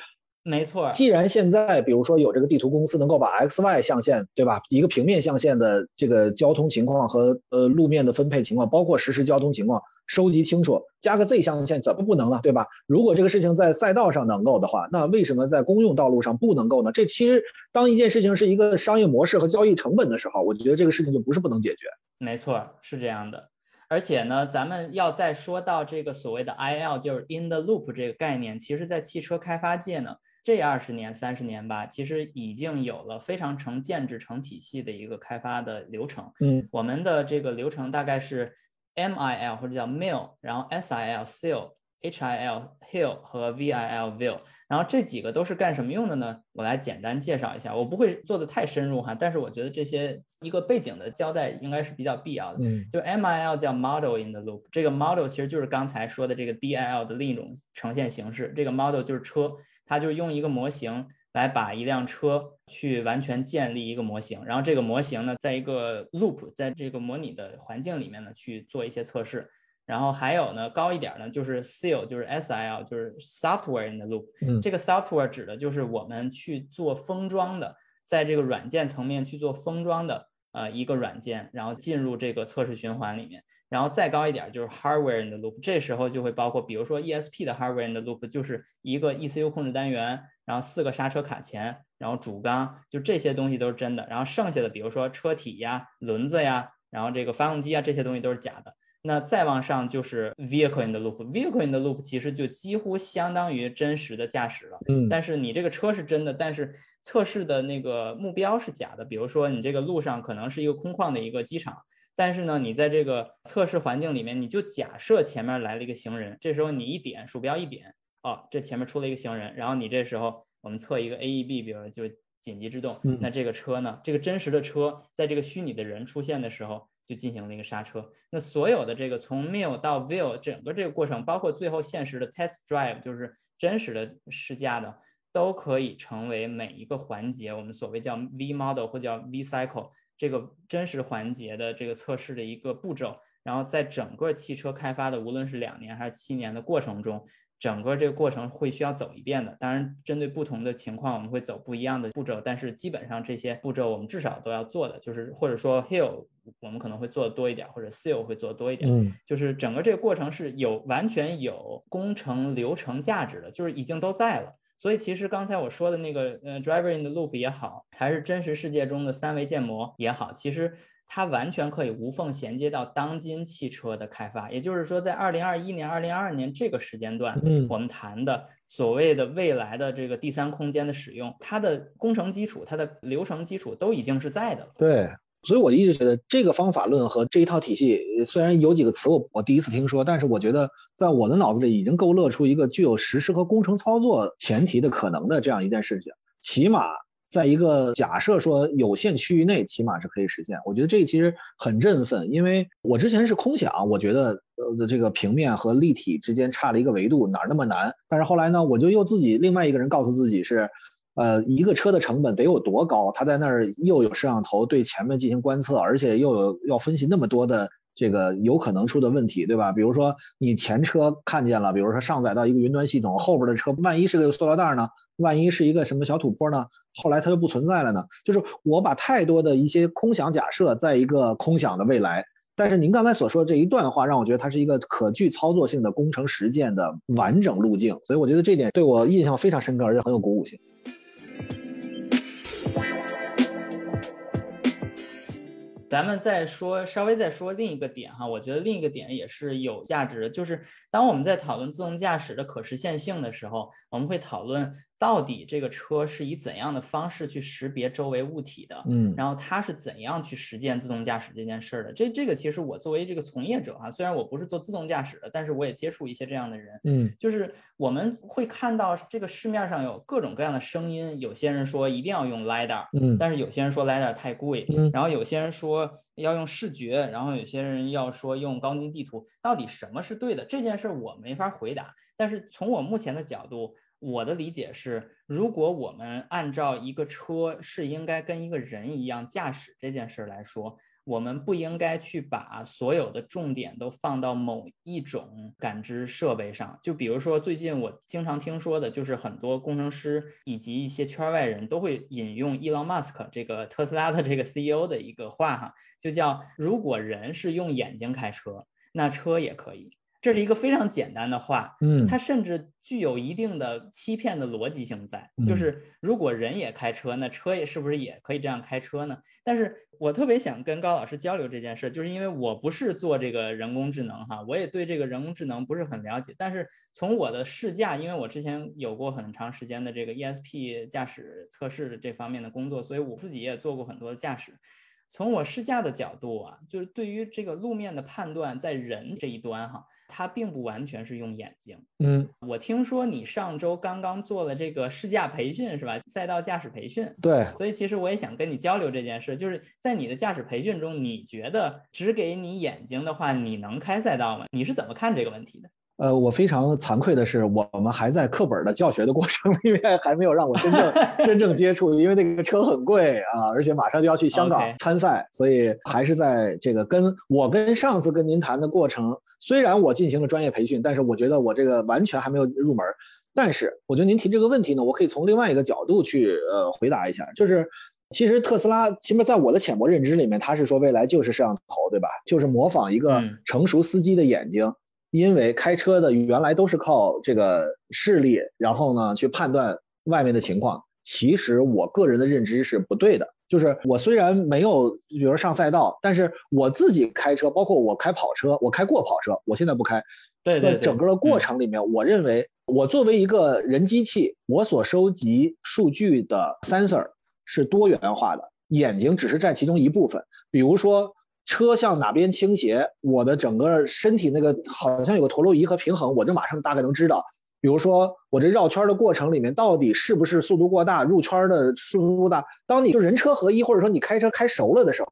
没错，既然现在比如说有这个地图公司能够把 x y 象限，对吧？一个平面象限的这个交通情况和呃路面的分配情况，包括实时交通情况收集清楚，加个 z 象限怎么不能呢？对吧？如果这个事情在赛道上能够的话，那为什么在公用道路上不能够呢？这其实当一件事情是一个商业模式和交易成本的时候，我觉得这个事情就不是不能解决。没错，是这样的。而且呢，咱们要再说到这个所谓的 I L，就是 in the loop 这个概念，其实在汽车开发界呢。这二十年、三十年吧，其实已经有了非常成建制、成体系的一个开发的流程。嗯，我们的这个流程大概是 MIL 或者叫 Mill，然后 SIL Seal，HIL Hill 和 VIL Will，然后这几个都是干什么用的呢？我来简单介绍一下，我不会做的太深入哈，但是我觉得这些一个背景的交代应该是比较必要的。嗯，就 MIL 叫 Model in the Loop，这个 Model 其实就是刚才说的这个 DIL 的另一种呈现形式。这个 Model 就是车。它就是用一个模型来把一辆车去完全建立一个模型，然后这个模型呢，在一个 loop，在这个模拟的环境里面呢去做一些测试，然后还有呢高一点呢就是 seal，就是 S I L，就是 software in the loop。嗯，这个 software 指的就是我们去做封装的，在这个软件层面去做封装的呃一个软件，然后进入这个测试循环里面。然后再高一点就是 hardware in the loop，这时候就会包括，比如说 ESP 的 hardware in the loop 就是一个 ECU 控制单元，然后四个刹车卡钳，然后主缸，就这些东西都是真的。然后剩下的，比如说车体呀、轮子呀，然后这个发动机啊，这些东西都是假的。那再往上就是 vehicle in the loop，vehicle in the loop 其实就几乎相当于真实的驾驶了。嗯。但是你这个车是真的，但是测试的那个目标是假的。比如说你这个路上可能是一个空旷的一个机场。但是呢，你在这个测试环境里面，你就假设前面来了一个行人，这时候你一点鼠标一点，哦，这前面出了一个行人，然后你这时候我们测一个 AEB，比如就紧急制动，那这个车呢，这个真实的车在这个虚拟的人出现的时候就进行了一个刹车。那所有的这个从 mill 到 vill 整个这个过程，包括最后现实的 test drive，就是真实的试驾的，都可以成为每一个环节我们所谓叫 V model 或叫 V cycle。这个真实环节的这个测试的一个步骤，然后在整个汽车开发的无论是两年还是七年的过程中，整个这个过程会需要走一遍的。当然，针对不同的情况，我们会走不一样的步骤，但是基本上这些步骤我们至少都要做的，就是或者说 Hill 我们可能会做的多一点，或者 Seal 会做的多一点。嗯，就是整个这个过程是有完全有工程流程价值的，就是已经都在了。所以其实刚才我说的那个呃，driver in the loop 也好，还是真实世界中的三维建模也好，其实它完全可以无缝衔接到当今汽车的开发。也就是说，在二零二一年、二零二二年这个时间段，嗯，我们谈的所谓的未来的这个第三空间的使用，它的工程基础、它的流程基础都已经是在的了。对。所以我一直觉得这个方法论和这一套体系，虽然有几个词我我第一次听说，但是我觉得在我的脑子里已经勾勒出一个具有实施和工程操作前提的可能的这样一件事情。起码在一个假设说有限区域内，起码是可以实现。我觉得这其实很振奋，因为我之前是空想，我觉得呃这个平面和立体之间差了一个维度，哪儿那么难？但是后来呢，我就又自己另外一个人告诉自己是。呃，一个车的成本得有多高？他在那儿又有摄像头对前面进行观测，而且又有要分析那么多的这个有可能出的问题，对吧？比如说你前车看见了，比如说上载到一个云端系统，后边的车万一是个塑料袋呢？万一是一个什么小土坡呢？后来它就不存在了呢？就是我把太多的一些空想假设在一个空想的未来。但是您刚才所说这一段话，让我觉得它是一个可具操作性的工程实践的完整路径，所以我觉得这点对我印象非常深刻，而且很有鼓舞性。咱们再说，稍微再说另一个点哈，我觉得另一个点也是有价值的，就是当我们在讨论自动驾驶的可实现性的时候，我们会讨论。到底这个车是以怎样的方式去识别周围物体的？嗯，然后它是怎样去实践自动驾驶这件事儿的？这这个其实我作为这个从业者哈，虽然我不是做自动驾驶的，但是我也接触一些这样的人。嗯，就是我们会看到这个市面上有各种各样的声音，有些人说一定要用 lidar，嗯，但是有些人说 lidar 太贵，嗯，然后有些人说要用视觉，然后有些人要说用高精地图，到底什么是对的？这件事儿我没法回答。但是从我目前的角度。我的理解是，如果我们按照一个车是应该跟一个人一样驾驶这件事来说，我们不应该去把所有的重点都放到某一种感知设备上。就比如说，最近我经常听说的，就是很多工程师以及一些圈外人都会引用伊隆马斯克这个特斯拉的这个 CEO 的一个话哈，就叫如果人是用眼睛开车，那车也可以。这是一个非常简单的话，嗯，它甚至具有一定的欺骗的逻辑性在，就是如果人也开车，那车也是不是也可以这样开车呢？但是我特别想跟高老师交流这件事，就是因为我不是做这个人工智能哈，我也对这个人工智能不是很了解，但是从我的试驾，因为我之前有过很长时间的这个 ESP 驾驶测试这方面的工作，所以我自己也做过很多的驾驶。从我试驾的角度啊，就是对于这个路面的判断，在人这一端哈。它并不完全是用眼睛。嗯，我听说你上周刚刚做了这个试驾培训是吧？赛道驾驶培训。对。所以其实我也想跟你交流这件事，就是在你的驾驶培训中，你觉得只给你眼睛的话，你能开赛道吗？你是怎么看这个问题的？呃，我非常惭愧的是，我们还在课本的教学的过程里面，还没有让我真正 真正接触，因为那个车很贵啊，而且马上就要去香港参赛，所以还是在这个跟我跟上次跟您谈的过程，虽然我进行了专业培训，但是我觉得我这个完全还没有入门。但是我觉得您提这个问题呢，我可以从另外一个角度去呃回答一下，就是其实特斯拉，起码在我的浅薄认知里面，他是说未来就是摄像头，对吧？就是模仿一个成熟司机的眼睛。因为开车的原来都是靠这个视力，然后呢去判断外面的情况。其实我个人的认知是不对的。就是我虽然没有，比如上赛道，但是我自己开车，包括我开跑车，我开过跑车，我现在不开。对对。整个的过程里面，我认为我作为一个人机器，我所收集数据的 sensor 是多元化的，眼睛只是占其中一部分。比如说。车向哪边倾斜，我的整个身体那个好像有个陀螺仪和平衡，我就马上大概能知道。比如说我这绕圈的过程里面，到底是不是速度过大，入圈的速度过大。当你就人车合一，或者说你开车开熟了的时候，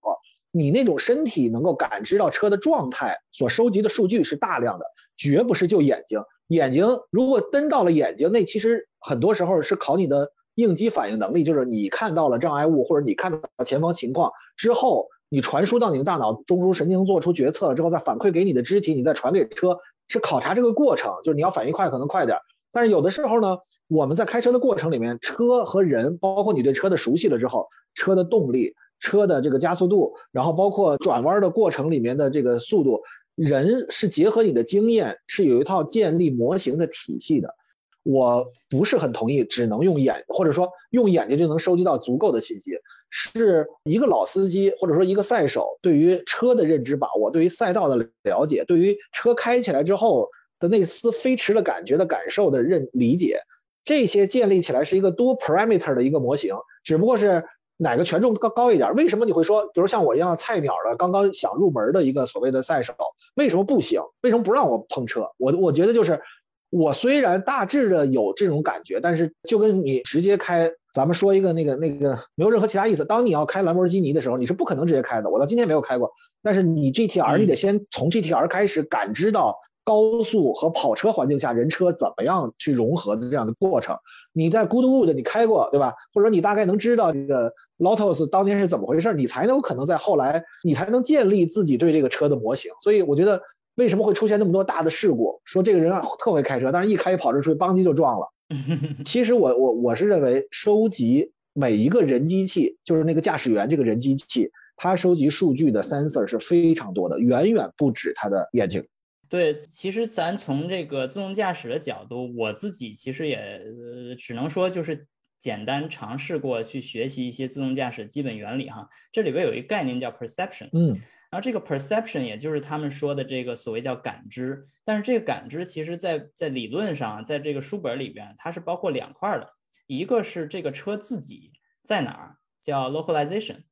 你那种身体能够感知到车的状态，所收集的数据是大量的，绝不是就眼睛。眼睛如果登到了眼睛，那其实很多时候是考你的应激反应能力，就是你看到了障碍物，或者你看到前方情况之后。你传输到你的大脑中枢神经做出决策了之后，再反馈给你的肢体，你再传给车，是考察这个过程。就是你要反应快，可能快点。但是有的时候呢，我们在开车的过程里面，车和人，包括你对车的熟悉了之后，车的动力、车的这个加速度，然后包括转弯的过程里面的这个速度，人是结合你的经验，是有一套建立模型的体系的。我不是很同意，只能用眼，或者说用眼睛就能收集到足够的信息。是一个老司机，或者说一个赛手，对于车的认知把握，对于赛道的了解，对于车开起来之后的那丝飞驰的感觉的感受的认理解，这些建立起来是一个多 parameter 的一个模型。只不过是哪个权重高高一点？为什么你会说，比如像我一样菜鸟的，刚刚想入门的一个所谓的赛手，为什么不行？为什么不让我碰车？我我觉得就是。我虽然大致的有这种感觉，但是就跟你直接开，咱们说一个那个那个没有任何其他意思。当你要开兰博基尼的时候，你是不可能直接开的。我到今天没有开过，但是你 GTR，你得先从 GTR 开始感知到高速和跑车环境下人车怎么样去融合的这样的过程。你在 Goodwood 你开过对吧？或者你大概能知道这个 Lotus 当年是怎么回事，你才能有可能在后来你才能建立自己对这个车的模型。所以我觉得为什么会出现那么多大的事故？说这个人啊特会开车，但是一开一跑车出去，邦机就撞了。其实我我我是认为收集每一个人机器，就是那个驾驶员这个人机器。它收集数据的 sensor 是非常多的，远远不止他的眼睛。对，其实咱从这个自动驾驶的角度，我自己其实也呃，只能说就是简单尝试过去学习一些自动驾驶基本原理哈。这里边有一个概念叫 perception，嗯，然后这个 perception 也就是他们说的这个所谓叫感知，但是这个感知其实在在理论上，在这个书本里边，它是包括两块的，一个是这个车自己在哪儿，叫 localization。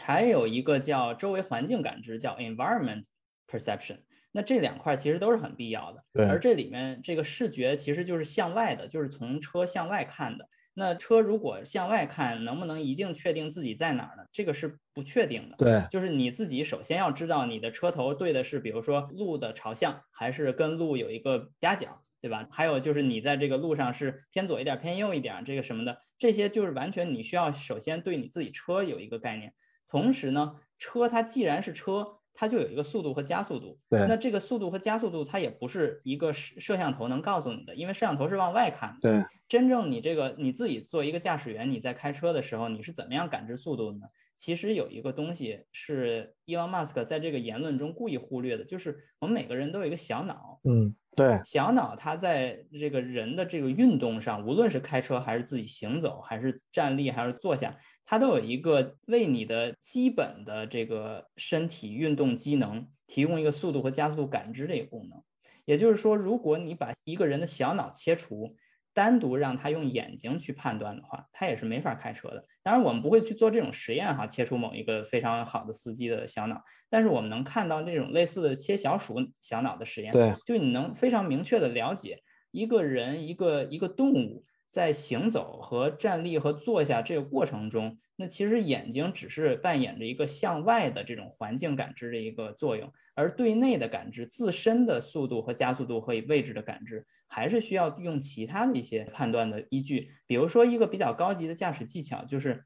还有一个叫周围环境感知，叫 environment perception。那这两块其实都是很必要的。对。而这里面这个视觉其实就是向外的，就是从车向外看的。那车如果向外看，能不能一定确定自己在哪儿呢？这个是不确定的。对。就是你自己首先要知道你的车头对的是，比如说路的朝向，还是跟路有一个夹角，对吧？还有就是你在这个路上是偏左一点、偏右一点，这个什么的，这些就是完全你需要首先对你自己车有一个概念。同时呢，车它既然是车，它就有一个速度和加速度。对，那这个速度和加速度，它也不是一个摄摄像头能告诉你的，因为摄像头是往外看的。对，真正你这个你自己做一个驾驶员，你在开车的时候，你是怎么样感知速度的呢？其实有一个东西是伊隆马斯克在这个言论中故意忽略的，就是我们每个人都有一个小脑。嗯，对，小脑它在这个人的这个运动上，无论是开车还是自己行走，还是站立还是坐下。它都有一个为你的基本的这个身体运动机能提供一个速度和加速度感知的一个功能。也就是说，如果你把一个人的小脑切除，单独让他用眼睛去判断的话，他也是没法开车的。当然，我们不会去做这种实验哈，切除某一个非常好的司机的小脑。但是我们能看到这种类似的切小鼠小脑的实验，对，就你能非常明确的了解一个人、一个一个动物。在行走和站立和坐下这个过程中，那其实眼睛只是扮演着一个向外的这种环境感知的一个作用，而对内的感知、自身的速度和加速度和位置的感知，还是需要用其他的一些判断的依据。比如说，一个比较高级的驾驶技巧就是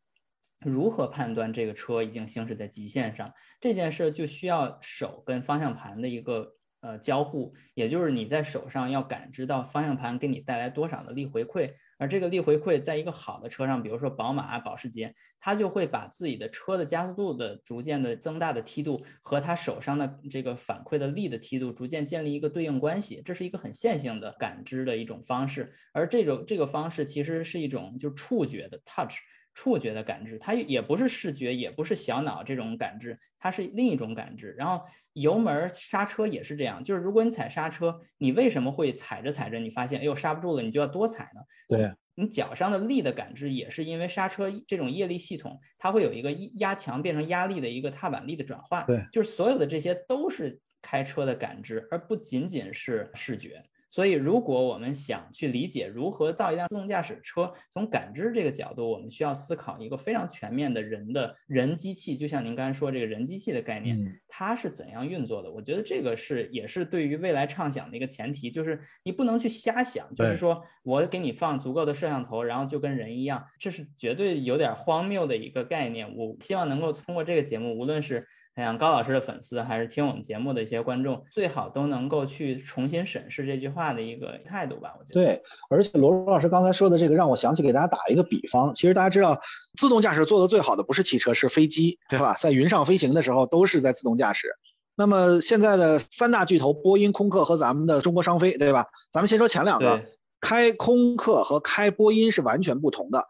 如何判断这个车已经行驶在极限上，这件事就需要手跟方向盘的一个。呃，交互，也就是你在手上要感知到方向盘给你带来多少的力回馈，而这个力回馈在一个好的车上，比如说宝马、保时捷，它就会把自己的车的加速度的逐渐的增大的梯度和它手上的这个反馈的力的梯度逐渐建立一个对应关系，这是一个很线性的感知的一种方式，而这种这个方式其实是一种就触觉的 touch。触觉的感知，它也不是视觉，也不是小脑这种感知，它是另一种感知。然后油门刹车也是这样，就是如果你踩刹车，你为什么会踩着踩着你发现哎呦刹不住了，你就要多踩呢？对，你脚上的力的感知也是因为刹车这种液力系统，它会有一个压强变成压力的一个踏板力的转换。对，就是所有的这些都是开车的感知，而不仅仅是视觉。所以，如果我们想去理解如何造一辆自动驾驶车，从感知这个角度，我们需要思考一个非常全面的人的人机器，就像您刚才说这个人机器的概念，它是怎样运作的？我觉得这个是也是对于未来畅想的一个前提，就是你不能去瞎想，就是说我给你放足够的摄像头，然后就跟人一样，这是绝对有点荒谬的一个概念。我希望能够通过这个节目，无论是。像高老师的粉丝，还是听我们节目的一些观众，最好都能够去重新审视这句话的一个态度吧。我觉得对，而且罗罗老师刚才说的这个，让我想起给大家打一个比方。其实大家知道，自动驾驶做的最好的不是汽车，是飞机，对吧？在云上飞行的时候都是在自动驾驶。那么现在的三大巨头，波音、空客和咱们的中国商飞，对吧？咱们先说前两个，开空客和开波音是完全不同的。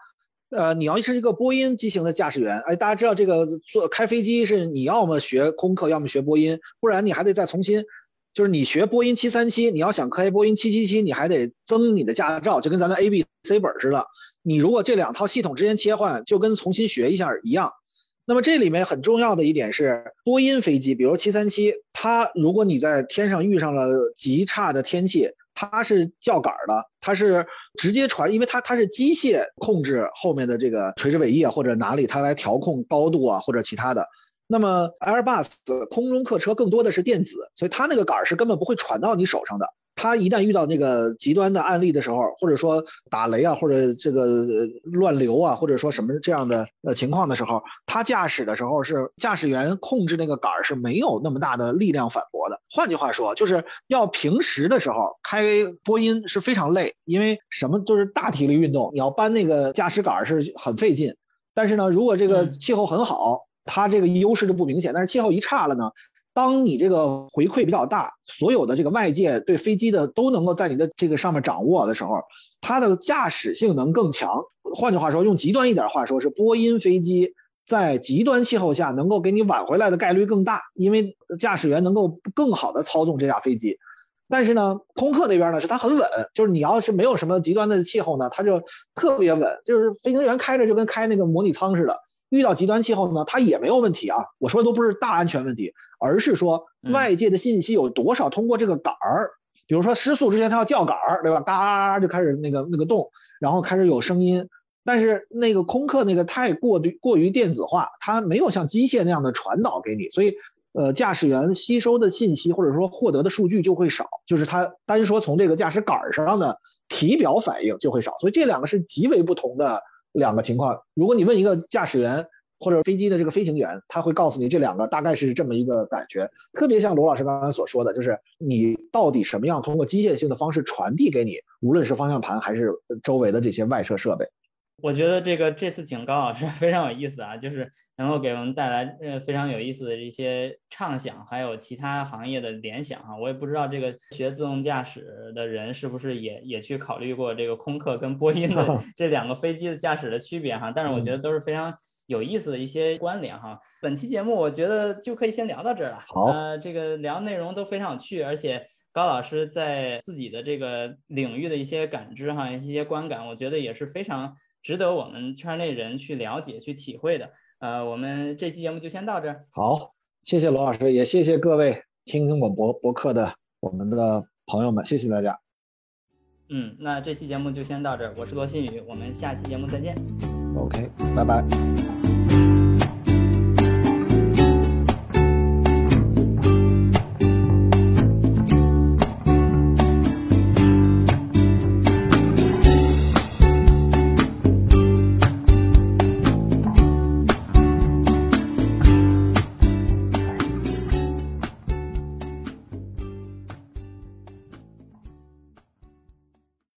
呃，你要是一个波音机型的驾驶员，哎，大家知道这个坐开飞机是你要么学空客，要么学波音，不然你还得再重新，就是你学波音七三七，你要想开波音七七七，你还得增你的驾照，就跟咱的 A B C 本似的。你如果这两套系统之间切换，就跟重新学一下一样。那么这里面很重要的一点是，波音飞机，比如七三七，它如果你在天上遇上了极差的天气。它是叫杆儿的，它是直接传，因为它它是机械控制后面的这个垂直尾翼啊，或者哪里它来调控高度啊，或者其他的。那么 Airbus 空中客车更多的是电子，所以它那个杆儿是根本不会传到你手上的。他一旦遇到那个极端的案例的时候，或者说打雷啊，或者这个乱流啊，或者说什么这样的呃情况的时候，他驾驶的时候是驾驶员控制那个杆儿是没有那么大的力量反驳的。换句话说，就是要平时的时候开波音是非常累，因为什么就是大体力运动，你要搬那个驾驶杆儿是很费劲。但是呢，如果这个气候很好，它这个优势就不明显。但是气候一差了呢？当你这个回馈比较大，所有的这个外界对飞机的都能够在你的这个上面掌握的时候，它的驾驶性能更强。换句话说，用极端一点话说，是波音飞机在极端气候下能够给你挽回来的概率更大，因为驾驶员能够更好的操纵这架飞机。但是呢，空客那边呢是它很稳，就是你要是没有什么极端的气候呢，它就特别稳，就是飞行员开着就跟开那个模拟舱似的。遇到极端气候呢，它也没有问题啊。我说的都不是大安全问题，而是说外界的信息有多少通过这个杆儿，比如说失速之前它要叫杆儿，对吧？嘎就开始那个那个动，然后开始有声音。但是那个空客那个太过于过于电子化，它没有像机械那样的传导给你，所以呃驾驶员吸收的信息或者说获得的数据就会少，就是它单说从这个驾驶杆儿上的体表反应就会少，所以这两个是极为不同的。两个情况，如果你问一个驾驶员或者飞机的这个飞行员，他会告诉你这两个大概是这么一个感觉，特别像罗老师刚刚所说的，就是你到底什么样通过机械性的方式传递给你，无论是方向盘还是周围的这些外设设备。我觉得这个这次请高老师非常有意思啊，就是能够给我们带来呃非常有意思的一些畅想，还有其他行业的联想哈。我也不知道这个学自动驾驶的人是不是也也去考虑过这个空客跟波音的 这两个飞机的驾驶的区别哈。但是我觉得都是非常有意思的一些关联哈。本期节目我觉得就可以先聊到这儿了。好，呃，这个聊内容都非常有趣，而且高老师在自己的这个领域的一些感知哈，一些观感，我觉得也是非常。值得我们圈内人去了解、去体会的。呃，我们这期节目就先到这儿。好，谢谢罗老师，也谢谢各位听听我博博客的我们的朋友们，谢谢大家。嗯，那这期节目就先到这儿。我是罗新宇，我们下期节目再见。OK，拜拜。